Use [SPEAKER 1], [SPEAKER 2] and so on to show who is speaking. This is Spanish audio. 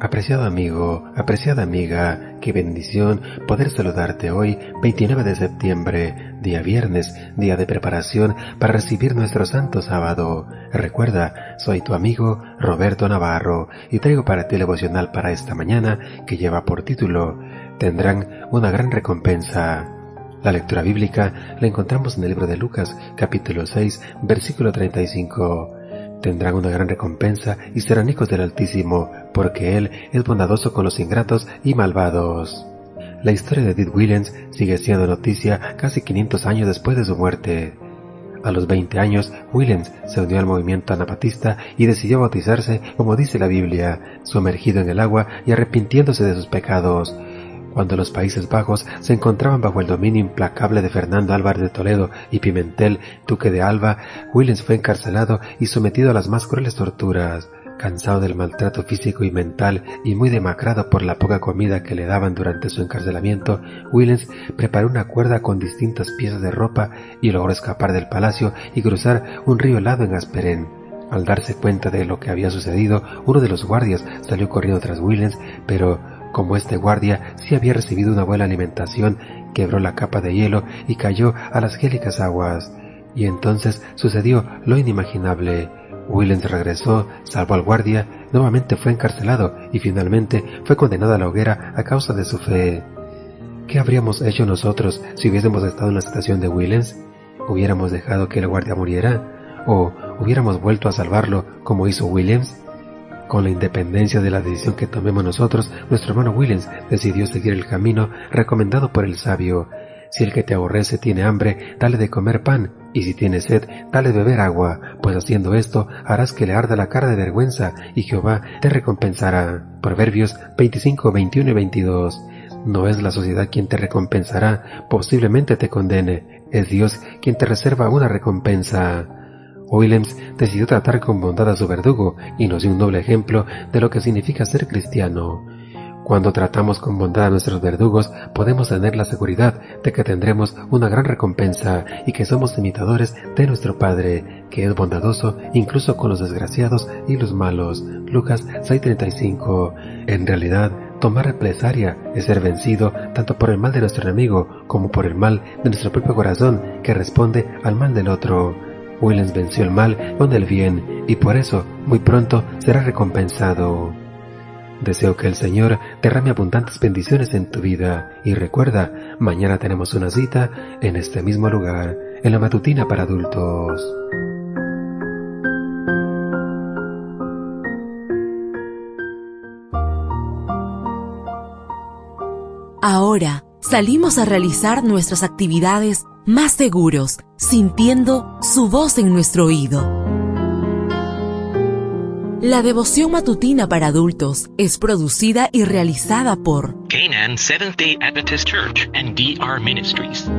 [SPEAKER 1] Apreciado amigo, apreciada amiga, qué bendición poder saludarte hoy, 29 de septiembre, día viernes, día de preparación para recibir nuestro santo sábado. Recuerda, soy tu amigo Roberto Navarro y traigo para ti el devocional para esta mañana que lleva por título Tendrán una gran recompensa. La lectura bíblica la encontramos en el libro de Lucas, capítulo 6, versículo 35 tendrán una gran recompensa y serán hijos del Altísimo, porque Él es bondadoso con los ingratos y malvados. La historia de Edith Williams sigue siendo noticia casi 500 años después de su muerte. A los 20 años, Williams se unió al movimiento anabaptista y decidió bautizarse, como dice la Biblia, sumergido en el agua y arrepintiéndose de sus pecados. Cuando los Países Bajos se encontraban bajo el dominio implacable de Fernando Álvarez de Toledo y Pimentel, duque de Alba, Williams fue encarcelado y sometido a las más crueles torturas. Cansado del maltrato físico y mental y muy demacrado por la poca comida que le daban durante su encarcelamiento, Williams preparó una cuerda con distintas piezas de ropa y logró escapar del palacio y cruzar un río helado en Asperén. Al darse cuenta de lo que había sucedido, uno de los guardias salió corriendo tras Williams, pero como este guardia sí había recibido una buena alimentación, quebró la capa de hielo y cayó a las gélicas aguas. Y entonces sucedió lo inimaginable. Willens regresó, salvó al guardia, nuevamente fue encarcelado y finalmente fue condenado a la hoguera a causa de su fe. ¿Qué habríamos hecho nosotros si hubiésemos estado en la estación de Willens? ¿Hubiéramos dejado que el guardia muriera? ¿O hubiéramos vuelto a salvarlo como hizo Williams? Con la independencia de la decisión que tomemos nosotros, nuestro hermano Williams decidió seguir el camino recomendado por el sabio. Si el que te aborrece tiene hambre, dale de comer pan, y si tiene sed, dale de beber agua, pues haciendo esto harás que le arda la cara de vergüenza, y Jehová te recompensará. Proverbios 25, 21 y 22. No es la sociedad quien te recompensará, posiblemente te condene, es Dios quien te reserva una recompensa. Williams decidió tratar con bondad a su verdugo y nos dio un noble ejemplo de lo que significa ser cristiano. Cuando tratamos con bondad a nuestros verdugos, podemos tener la seguridad de que tendremos una gran recompensa y que somos imitadores de nuestro Padre, que es bondadoso incluso con los desgraciados y los malos. Lucas 6:35. En realidad, tomar represalia es ser vencido tanto por el mal de nuestro enemigo como por el mal de nuestro propio corazón que responde al mal del otro. Williams venció el mal con el bien y por eso muy pronto será recompensado. Deseo que el Señor derrame abundantes bendiciones en tu vida y recuerda, mañana tenemos una cita en este mismo lugar, en la matutina para adultos.
[SPEAKER 2] Ahora salimos a realizar nuestras actividades más seguros, sintiendo su voz en nuestro oído. La devoción matutina para adultos es producida y realizada por
[SPEAKER 3] Canaan Seventh Day Adventist Church and DR Ministries.